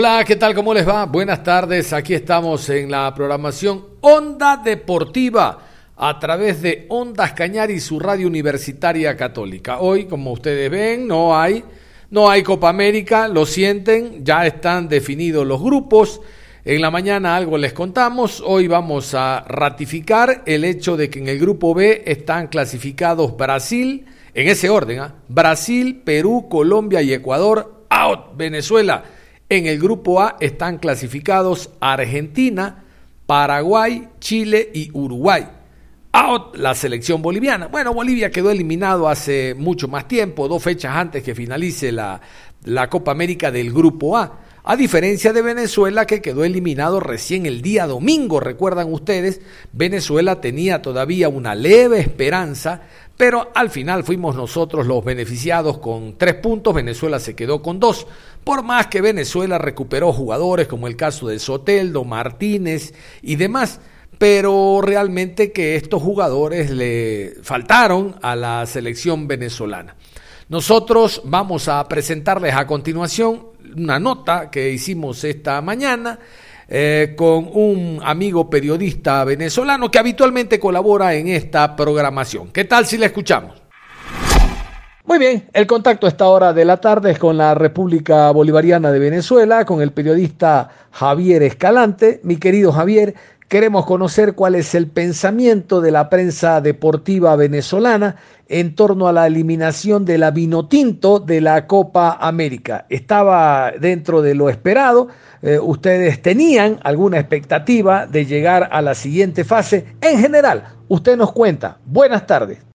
Hola, ¿qué tal? ¿Cómo les va? Buenas tardes. Aquí estamos en la programación Onda Deportiva a través de Ondas Cañar y su radio universitaria católica. Hoy, como ustedes ven, no hay no hay Copa América, lo sienten, ya están definidos los grupos. En la mañana algo les contamos, hoy vamos a ratificar el hecho de que en el grupo B están clasificados Brasil, en ese orden, ¿ah? Brasil, Perú, Colombia y Ecuador, out, Venezuela. En el grupo A están clasificados Argentina, Paraguay, Chile y Uruguay. Out la selección boliviana. Bueno, Bolivia quedó eliminado hace mucho más tiempo, dos fechas antes que finalice la, la Copa América del Grupo A. A diferencia de Venezuela que quedó eliminado recién el día domingo, recuerdan ustedes, Venezuela tenía todavía una leve esperanza, pero al final fuimos nosotros los beneficiados con tres puntos, Venezuela se quedó con dos, por más que Venezuela recuperó jugadores como el caso de Soteldo, Martínez y demás pero realmente que estos jugadores le faltaron a la selección venezolana. Nosotros vamos a presentarles a continuación una nota que hicimos esta mañana eh, con un amigo periodista venezolano que habitualmente colabora en esta programación. ¿Qué tal si le escuchamos? Muy bien, el contacto a esta hora de la tarde es con la República Bolivariana de Venezuela, con el periodista Javier Escalante. Mi querido Javier, Queremos conocer cuál es el pensamiento de la prensa deportiva venezolana en torno a la eliminación de la Vinotinto de la Copa América. Estaba dentro de lo esperado. Eh, ustedes tenían alguna expectativa de llegar a la siguiente fase. En general, usted nos cuenta. Buenas tardes.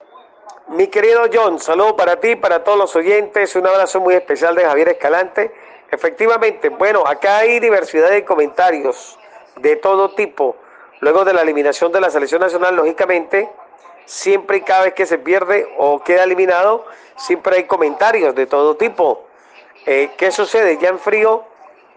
Mi querido John, saludo para ti, para todos los oyentes. Un abrazo muy especial de Javier Escalante. Efectivamente, bueno, acá hay diversidad de comentarios de todo tipo Luego de la eliminación de la selección nacional, lógicamente, siempre y cada vez que se pierde o queda eliminado, siempre hay comentarios de todo tipo. Eh, ¿Qué sucede? Ya en frío,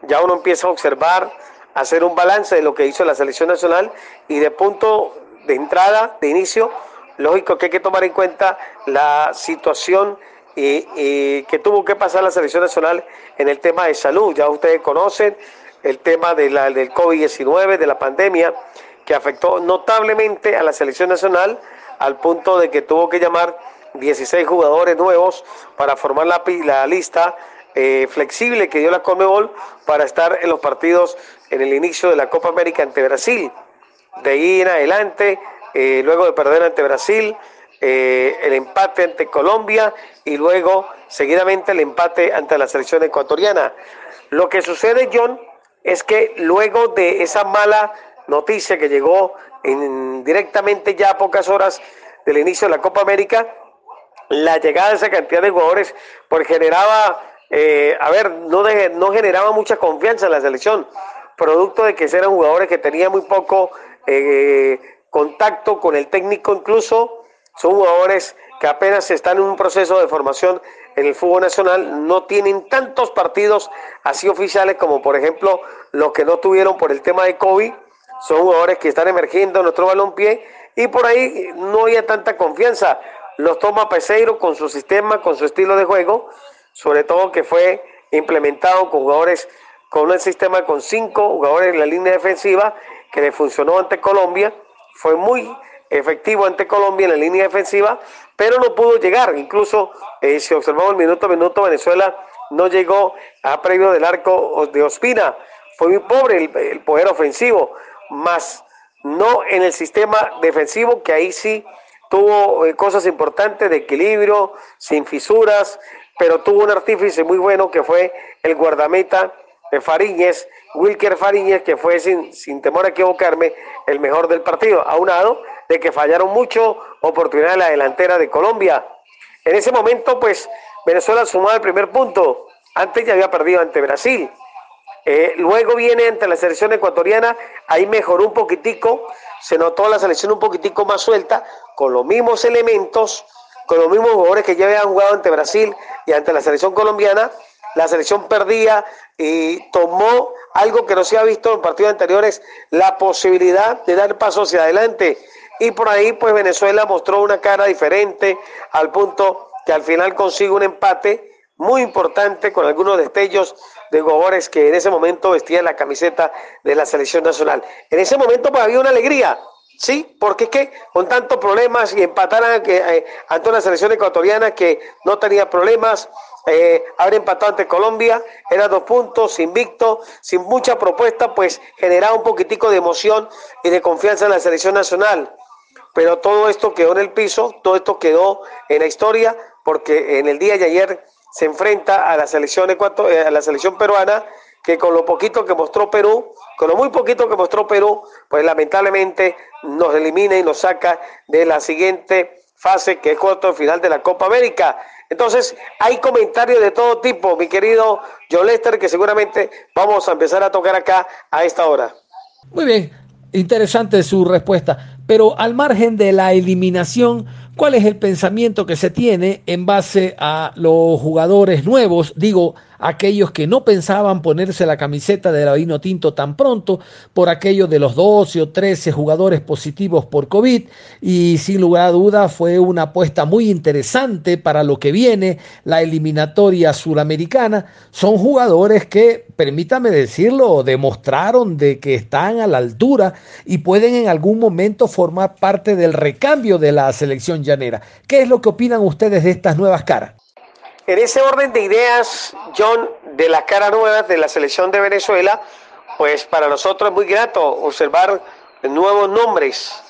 ya uno empieza a observar, a hacer un balance de lo que hizo la selección nacional y de punto de entrada, de inicio, lógico que hay que tomar en cuenta la situación que tuvo que pasar la selección nacional en el tema de salud. Ya ustedes conocen el tema de la, del COVID-19, de la pandemia que afectó notablemente a la selección nacional al punto de que tuvo que llamar 16 jugadores nuevos para formar la, la lista eh, flexible que dio la Comebol para estar en los partidos en el inicio de la Copa América ante Brasil. De ahí en adelante, eh, luego de perder ante Brasil, eh, el empate ante Colombia y luego seguidamente el empate ante la selección ecuatoriana. Lo que sucede, John, es que luego de esa mala noticia que llegó en, directamente ya a pocas horas del inicio de la Copa América, la llegada de esa cantidad de jugadores pues generaba, eh, a ver, no, no generaba mucha confianza en la selección, producto de que eran jugadores que tenían muy poco contacto con el técnico incluso, son jugadores que apenas están en un proceso de formación en el fútbol nacional, no tienen tantos partidos así oficiales como por ejemplo los que no tuvieron por el tema de COVID son jugadores que están emergiendo en nuestro balompié y por ahí no había tanta confianza. Los toma Peseiro con su sistema, con su estilo de juego, sobre todo que fue implementado con jugadores con un sistema con cinco jugadores en la línea defensiva que le funcionó ante Colombia, fue muy efectivo ante Colombia en la línea defensiva, pero no pudo llegar. Incluso eh, si observamos el minuto a minuto, Venezuela no llegó a previo del arco de Ospina. Fue muy pobre el poder ofensivo más no en el sistema defensivo, que ahí sí tuvo eh, cosas importantes de equilibrio, sin fisuras, pero tuvo un artífice muy bueno que fue el guardameta Fariñez, Wilker Fariñez, que fue sin, sin temor a equivocarme el mejor del partido, aunado de que fallaron mucho oportunidad en la delantera de Colombia. En ese momento, pues, Venezuela sumó el primer punto. Antes ya había perdido ante Brasil. Eh, luego viene ante la selección ecuatoriana, ahí mejoró un poquitico, se notó la selección un poquitico más suelta, con los mismos elementos, con los mismos jugadores que ya habían jugado ante Brasil y ante la selección colombiana. La selección perdía y tomó algo que no se ha visto en partidos anteriores, la posibilidad de dar paso hacia adelante. Y por ahí, pues Venezuela mostró una cara diferente al punto que al final consigue un empate muy importante con algunos destellos de jugadores que en ese momento vestían la camiseta de la selección nacional. En ese momento pues había una alegría, sí, porque es que con tantos problemas y empataran eh, ante una selección ecuatoriana que no tenía problemas, eh, haber empatado ante Colombia, era dos puntos, invicto, sin mucha propuesta, pues generaba un poquitico de emoción y de confianza en la selección nacional. Pero todo esto quedó en el piso, todo esto quedó en la historia, porque en el día de ayer se enfrenta a la selección ecuator eh, a la selección peruana que con lo poquito que mostró Perú, con lo muy poquito que mostró Perú, pues lamentablemente nos elimina y nos saca de la siguiente fase que es cuarto final de la Copa América. Entonces, hay comentarios de todo tipo, mi querido John Lester, que seguramente vamos a empezar a tocar acá a esta hora. Muy bien, interesante su respuesta, pero al margen de la eliminación, ¿Cuál es el pensamiento que se tiene en base a los jugadores nuevos? Digo, aquellos que no pensaban ponerse la camiseta de la Vino Tinto tan pronto por aquello de los 12 o 13 jugadores positivos por COVID y sin lugar a duda fue una apuesta muy interesante para lo que viene, la eliminatoria suramericana. Son jugadores que, permítame decirlo, demostraron de que están a la altura y pueden en algún momento formar parte del recambio de la selección llanera. ¿Qué es lo que opinan ustedes de estas nuevas caras? En ese orden de ideas, John, de las caras nuevas de la selección de Venezuela, pues para nosotros es muy grato observar nuevos nombres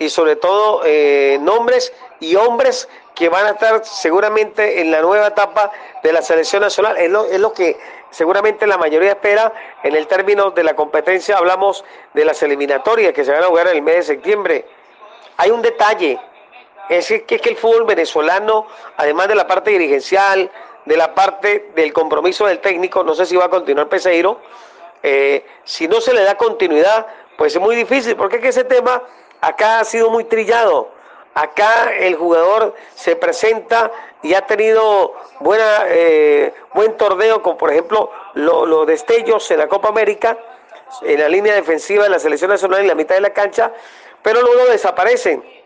y sobre todo eh, nombres y hombres que van a estar seguramente en la nueva etapa de la selección nacional. Es lo, es lo que seguramente la mayoría espera en el término de la competencia. Hablamos de las eliminatorias que se van a jugar en el mes de septiembre. Hay un detalle es que, es que el fútbol venezolano, además de la parte dirigencial, de la parte del compromiso del técnico, no sé si va a continuar Peseiro, eh, si no se le da continuidad, pues es muy difícil, porque es que ese tema acá ha sido muy trillado. Acá el jugador se presenta y ha tenido buena, eh, buen torneo, como por ejemplo los destellos en la Copa América, en la línea defensiva de la selección nacional en la mitad de la cancha, pero luego desaparecen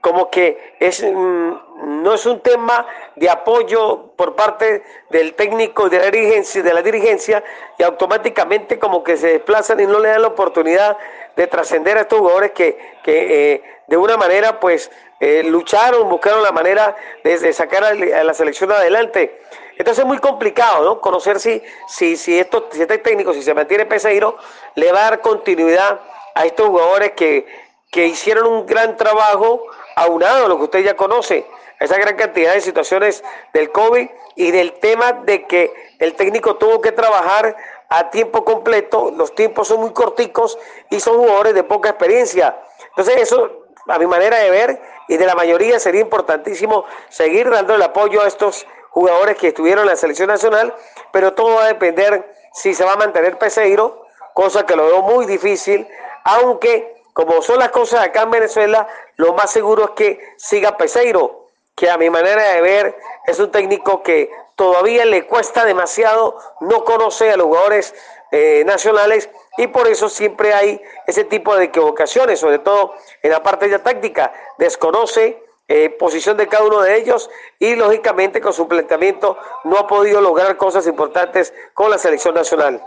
como que es, mm, no es un tema de apoyo por parte del técnico de la dirigencia, de la dirigencia y automáticamente como que se desplazan y no le dan la oportunidad de trascender a estos jugadores que, que eh, de una manera pues eh, lucharon, buscaron la manera de, sacar a, la selección adelante. Entonces es muy complicado, ¿no? Conocer si, si, si, esto, si este técnico, si se mantiene Peseiro, le va a dar continuidad a estos jugadores que, que hicieron un gran trabajo aunado lo que usted ya conoce, esa gran cantidad de situaciones del COVID y del tema de que el técnico tuvo que trabajar a tiempo completo, los tiempos son muy corticos y son jugadores de poca experiencia. Entonces eso, a mi manera de ver y de la mayoría, sería importantísimo seguir dando el apoyo a estos jugadores que estuvieron en la selección nacional, pero todo va a depender si se va a mantener Peseiro, cosa que lo veo muy difícil, aunque como son las cosas acá en Venezuela, lo más seguro es que siga Peseiro, que a mi manera de ver es un técnico que todavía le cuesta demasiado, no conoce a los jugadores eh, nacionales y por eso siempre hay ese tipo de equivocaciones, sobre todo en la parte ya táctica, desconoce eh, posición de cada uno de ellos y lógicamente con su planteamiento no ha podido lograr cosas importantes con la selección nacional.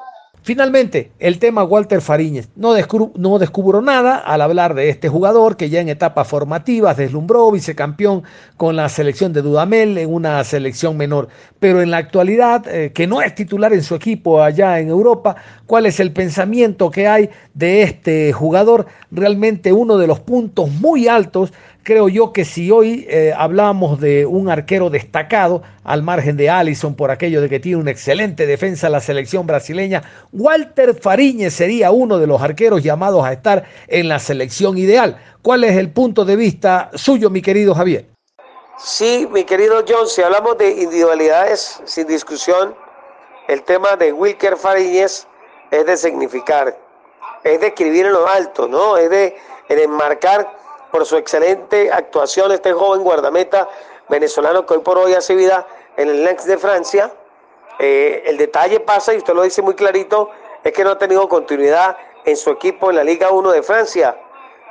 Finalmente, el tema Walter Fariñez. No, descubro nada al hablar de este jugador que ya en etapas formativas deslumbró vicecampeón con la selección de Dudamel en una selección menor. Pero en la actualidad, eh, que no es titular en su equipo allá en Europa, ¿cuál es el pensamiento que hay de este jugador? Realmente uno de los puntos muy altos creo yo que si hoy eh, hablamos de un arquero destacado, al margen de Allison por aquello de que tiene una excelente defensa la selección brasileña, Walter Fariñez sería uno de los arqueros llamados a estar en la selección ideal. ¿Cuál es el punto de vista suyo, mi querido Javier? Sí, mi querido John, si hablamos de individualidades, sin discusión, el tema de Wilker Fariñez es de significar, es de escribir en lo alto, ¿no? Es de, de enmarcar por su excelente actuación este joven guardameta venezolano que hoy por hoy hace vida en el Lens de Francia. Eh, el detalle pasa, y usted lo dice muy clarito, es que no ha tenido continuidad en su equipo en la Liga 1 de Francia.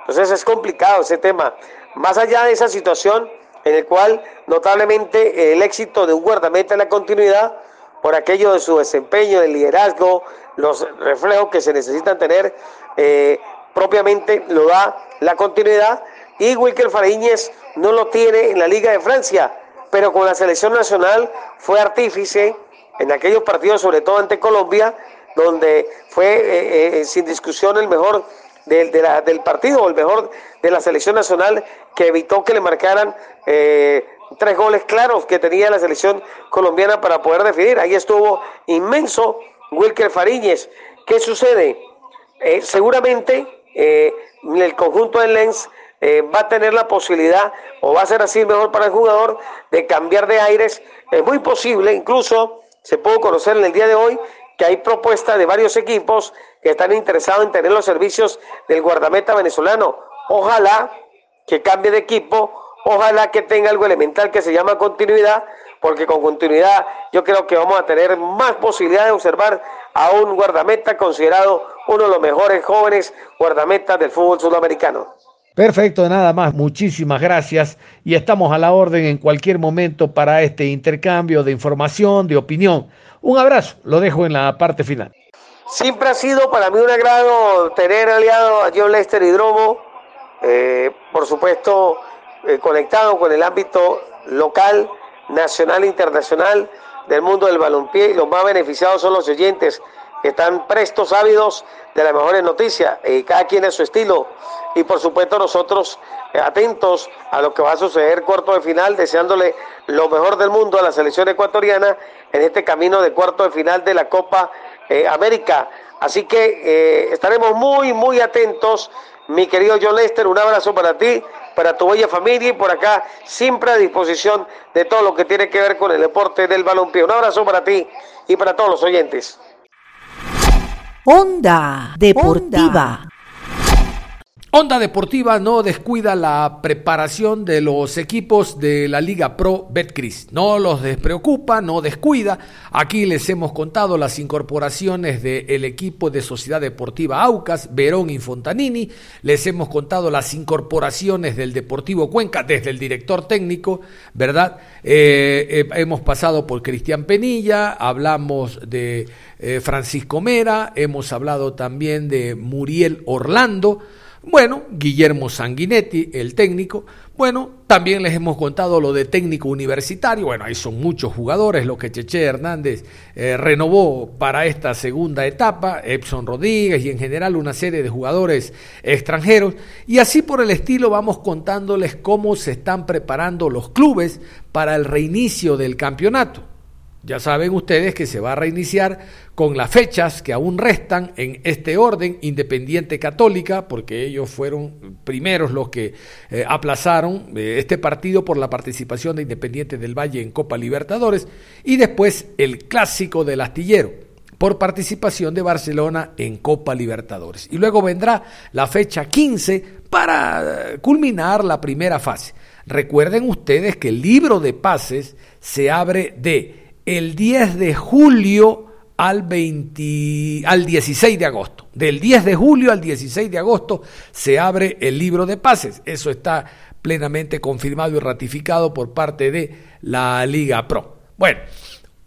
Entonces es complicado ese tema. Más allá de esa situación en el cual notablemente el éxito de un guardameta en la continuidad, por aquello de su desempeño, de liderazgo, los reflejos que se necesitan tener, eh, propiamente lo da la continuidad y Wilker Fariñez no lo tiene en la Liga de Francia, pero con la selección nacional fue artífice en aquellos partidos, sobre todo ante Colombia, donde fue eh, eh, sin discusión el mejor del, del partido, el mejor de la selección nacional, que evitó que le marcaran eh, tres goles claros que tenía la selección colombiana para poder definir. Ahí estuvo inmenso Wilker Fariñez. ¿Qué sucede? seguramente el conjunto del Lens eh, va a tener la posibilidad, o va a ser así mejor para el jugador, de cambiar de aires. Es muy posible, incluso se pudo conocer en el día de hoy que hay propuestas de varios equipos que están interesados en tener los servicios del guardameta venezolano. Ojalá que cambie de equipo, ojalá que tenga algo elemental que se llama continuidad, porque con continuidad yo creo que vamos a tener más posibilidad de observar a un guardameta considerado uno de los mejores jóvenes guardametas del fútbol sudamericano. Perfecto, nada más. Muchísimas gracias y estamos a la orden en cualquier momento para este intercambio de información, de opinión. Un abrazo, lo dejo en la parte final. Siempre ha sido para mí un agrado tener aliado a John Lester Hidromo, eh, por supuesto eh, conectado con el ámbito local, nacional e internacional del mundo del balompié y los más beneficiados son los oyentes que están prestos, ávidos de las mejores noticias, y cada quien a su estilo. Y por supuesto nosotros eh, atentos a lo que va a suceder cuarto de final, deseándole lo mejor del mundo a la selección ecuatoriana en este camino de cuarto de final de la Copa eh, América. Así que eh, estaremos muy, muy atentos. Mi querido John Lester, un abrazo para ti, para tu bella familia y por acá siempre a disposición de todo lo que tiene que ver con el deporte del balompié. Un abrazo para ti y para todos los oyentes. Onda Deportiva. Onda Deportiva no descuida la preparación de los equipos de la Liga Pro Betcris. No los despreocupa, no descuida. Aquí les hemos contado las incorporaciones del equipo de Sociedad Deportiva Aucas, Verón y Fontanini. Les hemos contado las incorporaciones del Deportivo Cuenca desde el director técnico, ¿verdad? Eh, eh, hemos pasado por Cristian Penilla, hablamos de eh, Francisco Mera, hemos hablado también de Muriel Orlando. Bueno, Guillermo Sanguinetti, el técnico. Bueno, también les hemos contado lo de técnico universitario. Bueno, ahí son muchos jugadores, lo que Cheche Hernández eh, renovó para esta segunda etapa, Epson Rodríguez y en general una serie de jugadores extranjeros. Y así por el estilo vamos contándoles cómo se están preparando los clubes para el reinicio del campeonato. Ya saben ustedes que se va a reiniciar con las fechas que aún restan en este orden Independiente Católica, porque ellos fueron primeros los que eh, aplazaron eh, este partido por la participación de Independiente del Valle en Copa Libertadores, y después el clásico del astillero por participación de Barcelona en Copa Libertadores. Y luego vendrá la fecha 15 para eh, culminar la primera fase. Recuerden ustedes que el libro de pases se abre de el 10 de julio al, 20, al 16 de agosto. Del 10 de julio al 16 de agosto se abre el libro de pases. Eso está plenamente confirmado y ratificado por parte de la Liga Pro. Bueno,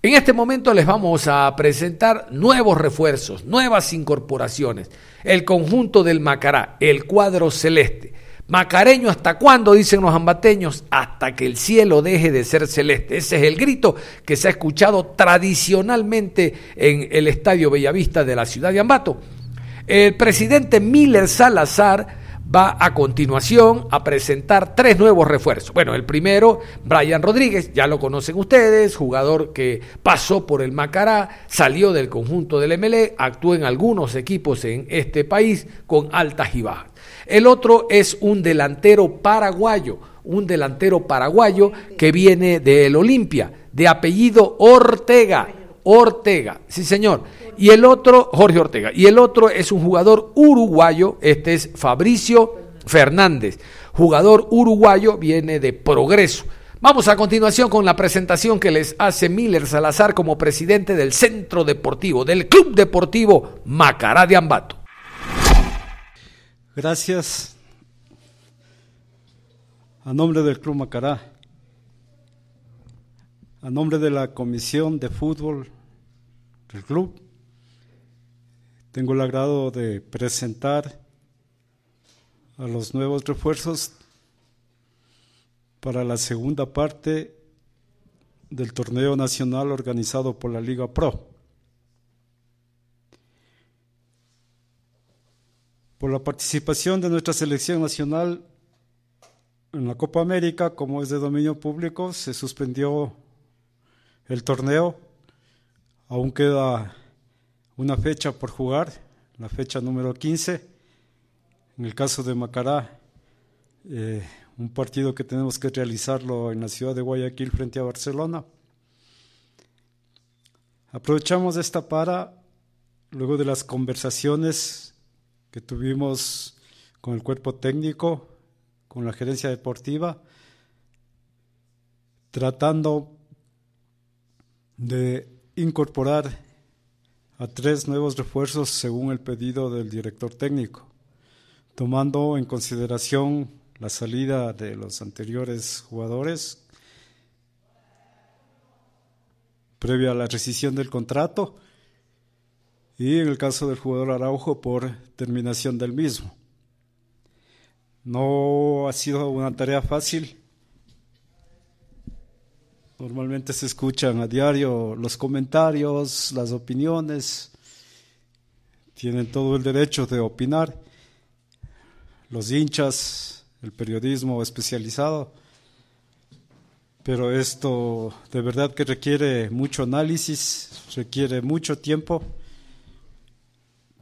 en este momento les vamos a presentar nuevos refuerzos, nuevas incorporaciones. El conjunto del Macará, el cuadro celeste. Macareño, ¿hasta cuándo? Dicen los ambateños, hasta que el cielo deje de ser celeste. Ese es el grito que se ha escuchado tradicionalmente en el Estadio Bellavista de la ciudad de Ambato. El presidente Miller Salazar va a continuación a presentar tres nuevos refuerzos. Bueno, el primero, Brian Rodríguez, ya lo conocen ustedes, jugador que pasó por el Macará, salió del conjunto del MLE, actuó en algunos equipos en este país con altas y bajas. El otro es un delantero paraguayo, un delantero paraguayo que viene del Olimpia, de apellido Ortega. Ortega, sí señor. Y el otro, Jorge Ortega. Y el otro es un jugador uruguayo, este es Fabricio Fernández. Jugador uruguayo, viene de Progreso. Vamos a continuación con la presentación que les hace Miller Salazar como presidente del Centro Deportivo, del Club Deportivo Macará de Ambato. Gracias. A nombre del Club Macará, a nombre de la Comisión de Fútbol del club, tengo el agrado de presentar a los nuevos refuerzos para la segunda parte del torneo nacional organizado por la Liga Pro. Por la participación de nuestra selección nacional en la Copa América, como es de dominio público, se suspendió el torneo. Aún queda una fecha por jugar, la fecha número 15. En el caso de Macará, eh, un partido que tenemos que realizarlo en la ciudad de Guayaquil frente a Barcelona. Aprovechamos esta para, luego de las conversaciones que tuvimos con el cuerpo técnico, con la gerencia deportiva, tratando de incorporar a tres nuevos refuerzos según el pedido del director técnico, tomando en consideración la salida de los anteriores jugadores previa a la rescisión del contrato y en el caso del jugador Araujo por terminación del mismo. No ha sido una tarea fácil Normalmente se escuchan a diario los comentarios, las opiniones. Tienen todo el derecho de opinar. Los hinchas, el periodismo especializado. Pero esto de verdad que requiere mucho análisis, requiere mucho tiempo.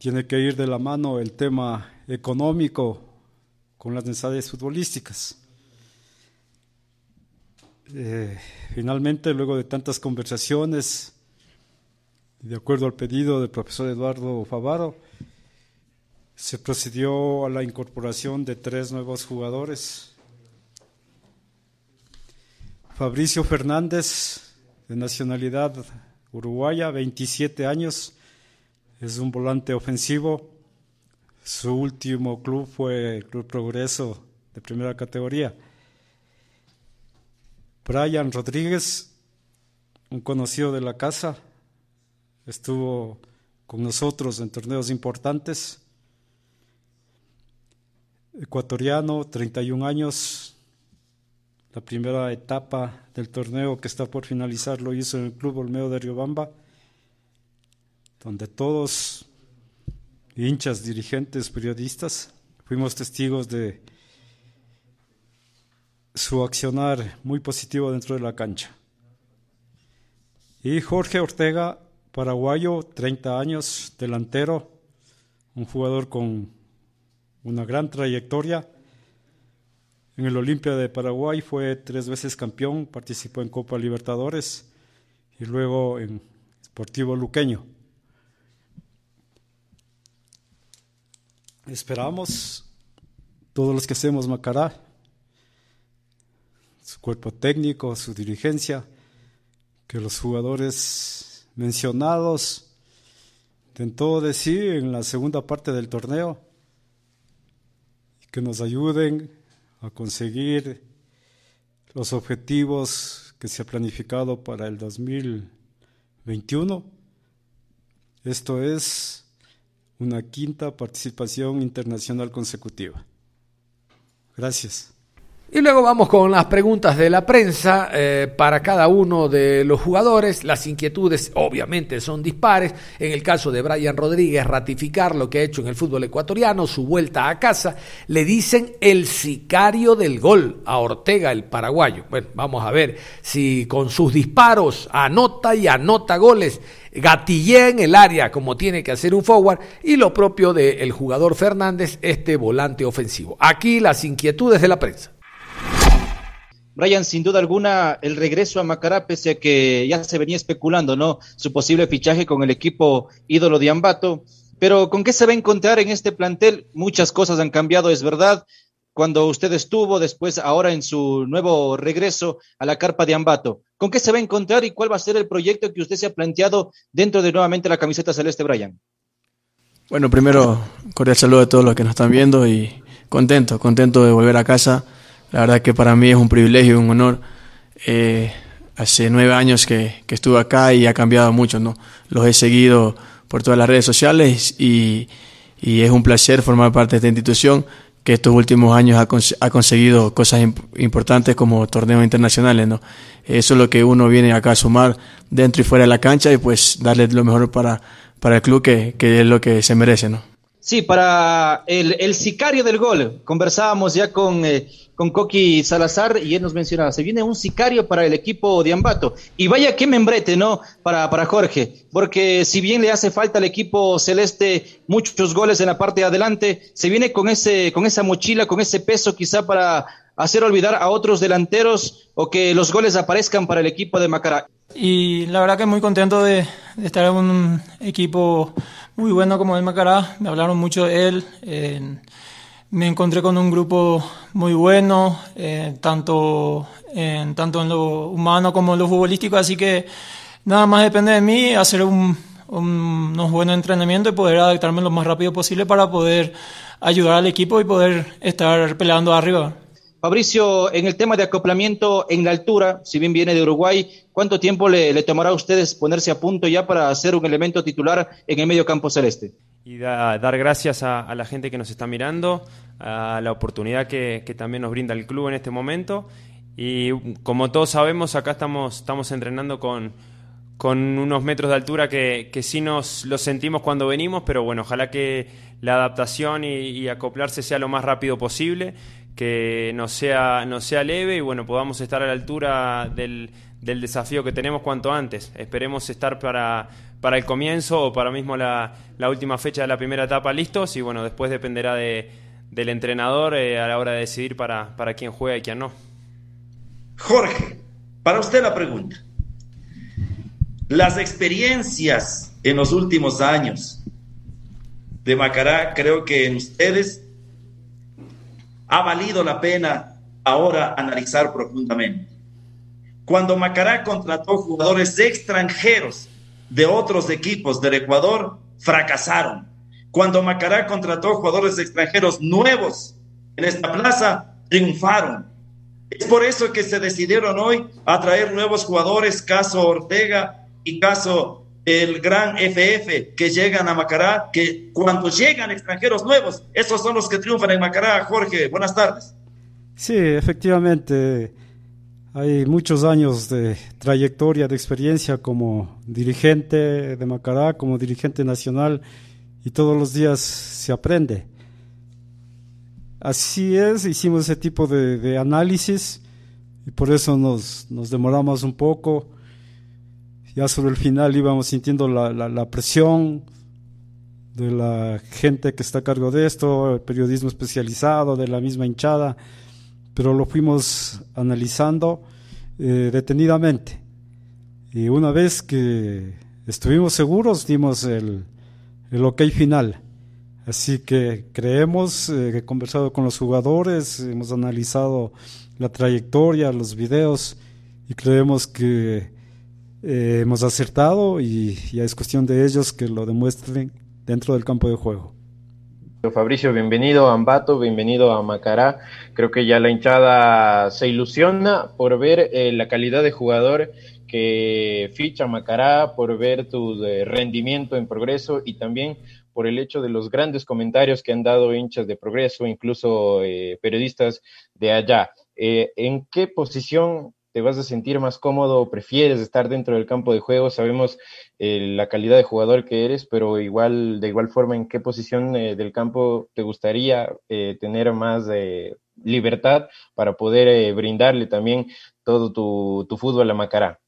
Tiene que ir de la mano el tema económico con las necesidades futbolísticas. Eh, finalmente, luego de tantas conversaciones, de acuerdo al pedido del profesor Eduardo Favaro, se procedió a la incorporación de tres nuevos jugadores. Fabricio Fernández, de nacionalidad uruguaya, 27 años, es un volante ofensivo. Su último club fue el Club Progreso de primera categoría. Brian Rodríguez, un conocido de la casa, estuvo con nosotros en torneos importantes. Ecuatoriano, 31 años. La primera etapa del torneo que está por finalizar lo hizo en el Club Olmedo de Riobamba, donde todos, hinchas, dirigentes, periodistas, fuimos testigos de su accionar muy positivo dentro de la cancha. Y Jorge Ortega, paraguayo, 30 años, delantero, un jugador con una gran trayectoria. En el Olimpia de Paraguay fue tres veces campeón, participó en Copa Libertadores y luego en Sportivo Luqueño. Esperamos, todos los que hacemos Macará, su cuerpo técnico, su dirigencia, que los jugadores mencionados todo de sí en la segunda parte del torneo que nos ayuden a conseguir los objetivos que se ha planificado para el 2021. Esto es una quinta participación internacional consecutiva. Gracias. Y luego vamos con las preguntas de la prensa eh, para cada uno de los jugadores. Las inquietudes obviamente son dispares. En el caso de Brian Rodríguez, ratificar lo que ha hecho en el fútbol ecuatoriano, su vuelta a casa. Le dicen el sicario del gol a Ortega, el paraguayo. Bueno, vamos a ver si con sus disparos anota y anota goles gatillea en el área como tiene que hacer un forward y lo propio del jugador Fernández, este volante ofensivo. Aquí las inquietudes de la prensa. Brian, sin duda alguna, el regreso a Macará, pese a que ya se venía especulando, ¿no? Su posible fichaje con el equipo ídolo de Ambato. Pero ¿con qué se va a encontrar en este plantel? Muchas cosas han cambiado, es verdad. Cuando usted estuvo, después ahora en su nuevo regreso a la carpa de Ambato. ¿Con qué se va a encontrar y cuál va a ser el proyecto que usted se ha planteado dentro de nuevamente la camiseta celeste, Brian? Bueno, primero, cordial saludo a todos los que nos están viendo y contento, contento de volver a casa la verdad que para mí es un privilegio y un honor. Eh, hace nueve años que, que, estuve acá y ha cambiado mucho, ¿no? Los he seguido por todas las redes sociales y, y es un placer formar parte de esta institución que estos últimos años ha, ha conseguido cosas imp importantes como torneos internacionales, ¿no? Eso es lo que uno viene acá a sumar dentro y fuera de la cancha y pues darle lo mejor para, para el club que, que es lo que se merece, ¿no? Sí, para el, el sicario del gol, conversábamos ya con, eh, con Coqui Salazar y él nos mencionaba, se viene un sicario para el equipo de Ambato. Y vaya qué membrete, ¿no? Para, para Jorge, porque si bien le hace falta al equipo celeste muchos goles en la parte de adelante, se viene con, ese, con esa mochila, con ese peso quizá para hacer olvidar a otros delanteros o que los goles aparezcan para el equipo de Macará. Y la verdad que muy contento de, estar en un equipo muy bueno como el Macará, me hablaron mucho de él, eh, me encontré con un grupo muy bueno, eh, tanto, en, tanto en lo humano como en lo futbolístico, así que nada más depende de mí hacer un, un, unos buenos entrenamientos y poder adaptarme lo más rápido posible para poder ayudar al equipo y poder estar peleando arriba. Fabricio, en el tema de acoplamiento en la altura, si bien viene de Uruguay, ¿cuánto tiempo le, tomará a ustedes ponerse a punto ya para ser un elemento titular en el medio campo celeste? Y da, dar gracias a, la gente que nos está mirando, a la oportunidad que, también nos brinda el club en este momento. Y como todos sabemos, acá estamos, entrenando con, unos metros de altura que, sí nos lo sentimos cuando venimos, pero bueno, ojalá que la adaptación y acoplarse sea lo más rápido posible que no sea, sea leve y bueno, podamos estar a la altura del, del desafío que tenemos cuanto antes. Esperemos estar para, para el comienzo o para mismo la, la, última fecha de la primera etapa listos y bueno, después dependerá de, del entrenador eh, a la hora de decidir para, para quién juega y quién no. Jorge, para usted la pregunta. Las experiencias en los últimos años de Macará, creo que en ustedes ha valido la pena ahora analizar profundamente. Cuando Macará contrató jugadores extranjeros de otros equipos del Ecuador, fracasaron. Cuando Macará contrató jugadores extranjeros nuevos en esta plaza, triunfaron. Es por eso que se decidieron hoy a traer nuevos jugadores, caso Ortega y caso el gran FF que llegan a Macará, que cuando llegan extranjeros nuevos, esos son los que triunfan en Macará. Jorge, buenas tardes. Sí, efectivamente, hay muchos años de trayectoria, de experiencia como dirigente de Macará, como dirigente nacional, y todos los días se aprende. Así es, hicimos ese tipo de, análisis y por eso nos demoramos un poco ya sobre el final íbamos sintiendo la, la, la, presión de la gente que está a cargo de esto, el periodismo especializado, de la misma hinchada, pero lo fuimos analizando eh, detenidamente. Y una vez que estuvimos seguros, dimos el, el ok final. Así que creemos, eh, he conversado con los jugadores, hemos analizado la trayectoria, los videos y creemos que eh, hemos acertado y ya es cuestión de ellos que lo demuestren dentro del campo de juego. Fabricio, bienvenido a Ambato, bienvenido a Macará. Creo que ya la hinchada se ilusiona por ver eh, la calidad de jugador que ficha Macará, por ver tu eh, rendimiento en progreso y también por el hecho de los grandes comentarios que han dado hinchas de progreso, incluso periodistas de allá. ¿en qué posición te vas a sentir más cómodo prefieres estar dentro del campo de juego? Sabemos eh, la calidad de jugador que eres, pero igual, de igual forma, ¿en qué posición eh, del campo te gustaría tener más libertad para poder brindarle también todo tu, fútbol a Macará?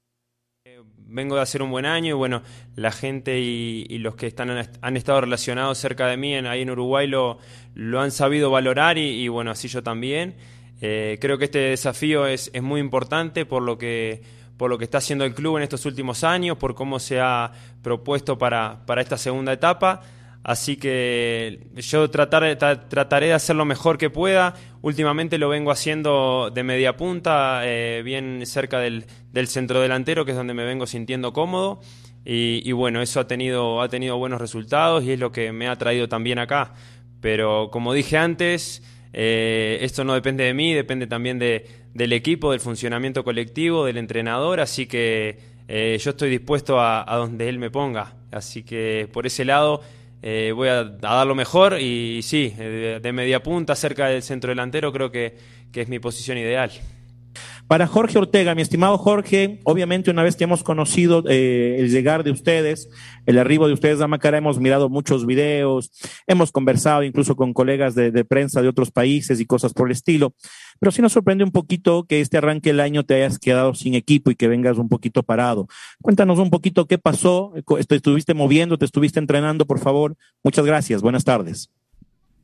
vengo de hacer un buen año y bueno, la gente y, los que están, han estado relacionados cerca de mí en, ahí en Uruguay lo, lo han sabido valorar y, bueno, así yo también. Eh, creo que este desafío es, es, muy importante por lo que por lo que está haciendo el club en estos últimos años, por cómo se ha propuesto para, para esta segunda etapa. Así que yo tratar, trataré de hacer lo mejor que pueda. Últimamente lo vengo haciendo de media punta, eh, bien cerca del, del, centro delantero, que es donde me vengo sintiendo cómodo. Y, bueno, eso ha tenido, ha tenido buenos resultados y es lo que me ha traído también acá. Pero como dije antes, eh, esto no depende de mí, depende también de, del equipo, del funcionamiento colectivo, del entrenador. Así que eh, yo estoy dispuesto a, a donde él me ponga. Así que por ese lado eh, voy a, dar lo mejor y, sí, eh, de, media punta cerca del centro delantero creo que, que es mi posición ideal. Para Jorge Ortega, mi estimado Jorge, obviamente una vez que hemos conocido eh, el llegar de ustedes, el arribo de ustedes a Macará, hemos mirado muchos videos, hemos conversado incluso con colegas de, prensa de otros países y cosas por el estilo, pero sí nos sorprende un poquito que este arranque del año te hayas quedado sin equipo y que vengas un poquito parado. Cuéntanos un poquito qué pasó, te estuviste moviendo, te estuviste entrenando, por favor. Muchas gracias, buenas tardes.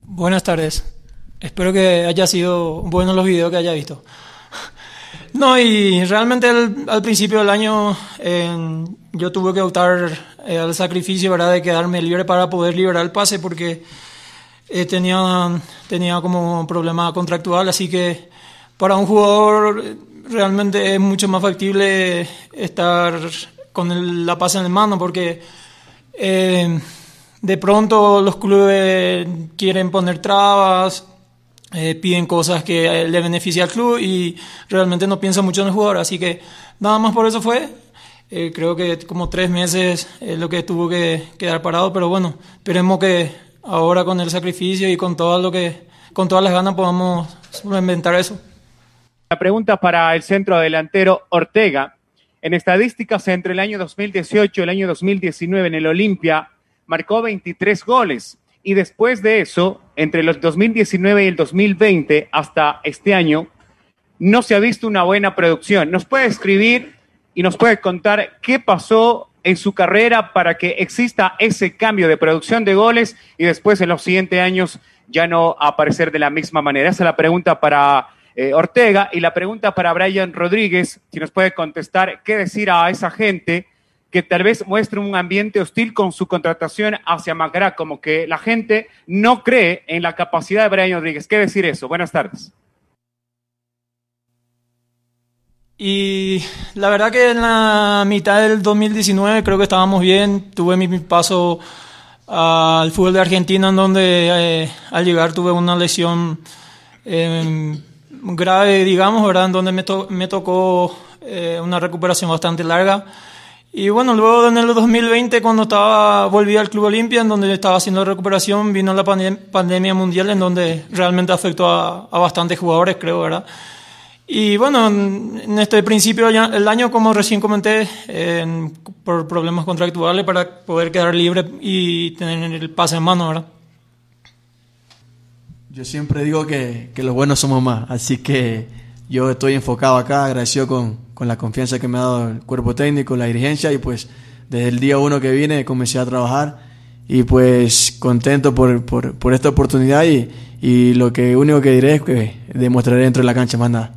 Buenas tardes. Espero que haya sido bueno los videos que haya visto. No, y realmente al principio del año yo tuve que optar eh, al sacrificio ¿verdad? de quedarme libre para poder liberar el pase porque eh, tenía, tenía como problema contractual, así que para un jugador realmente es mucho más factible estar con la pase en la mano porque eh, de pronto los clubes quieren poner trabas eh, piden cosas que le benefician al club y realmente no piensan mucho en el jugador. Así que nada más por eso fue. Eh, creo que como tres meses es lo que tuvo que quedar parado, pero bueno, esperemos que ahora con el sacrificio y con todo lo que, con todas las ganas podamos inventar eso. La pregunta para el centro delantero Ortega. En estadísticas entre el año 2018 y el año 2019 en el Olimpia marcó 23 goles y después de eso, entre los 2019 y el 2020 hasta este año, no se ha visto una buena producción. ¿Nos puede escribir y nos puede contar qué pasó en su carrera para que exista ese cambio de producción de goles y después en los siguientes años ya no aparecer de la misma manera? Esa es la pregunta para eh, Ortega y la pregunta para Brian Rodríguez, si nos puede contestar qué decir a esa gente que tal vez muestre un ambiente hostil con su contratación hacia Macará, como que la gente no cree en la capacidad de Brian Rodríguez. ¿Qué decir eso? Buenas tardes. Y la verdad que en la mitad del 2019 creo que estábamos bien. Tuve mi paso al fútbol de Argentina en donde eh, al llegar tuve una lesión em, grave, digamos, ¿verdad? En donde me, tocó eh, una recuperación bastante larga. Y bueno, luego en el 2020, cuando estaba, volví al Club Olimpia, en donde estaba haciendo recuperación, vino la pandemia mundial, en donde realmente afectó a, bastantes jugadores, creo, ¿verdad? Y bueno, en este principio del año, como recién comenté, por problemas contractuales, para poder quedar libre y tener el pase en mano, ¿verdad? Yo siempre digo que, que los buenos somos más, así que yo estoy enfocado acá, agradecido con, con la confianza que me ha dado el cuerpo técnico, la dirigencia y pues desde el día uno que vine comencé a trabajar y pues contento por, por, esta oportunidad y, y, lo que único que diré es que demostraré dentro de la cancha más nada.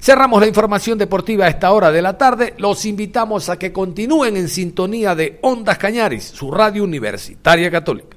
Cerramos la información deportiva a esta hora de la tarde. Los invitamos a que continúen en sintonía de Ondas Cañaris, su radio universitaria católica.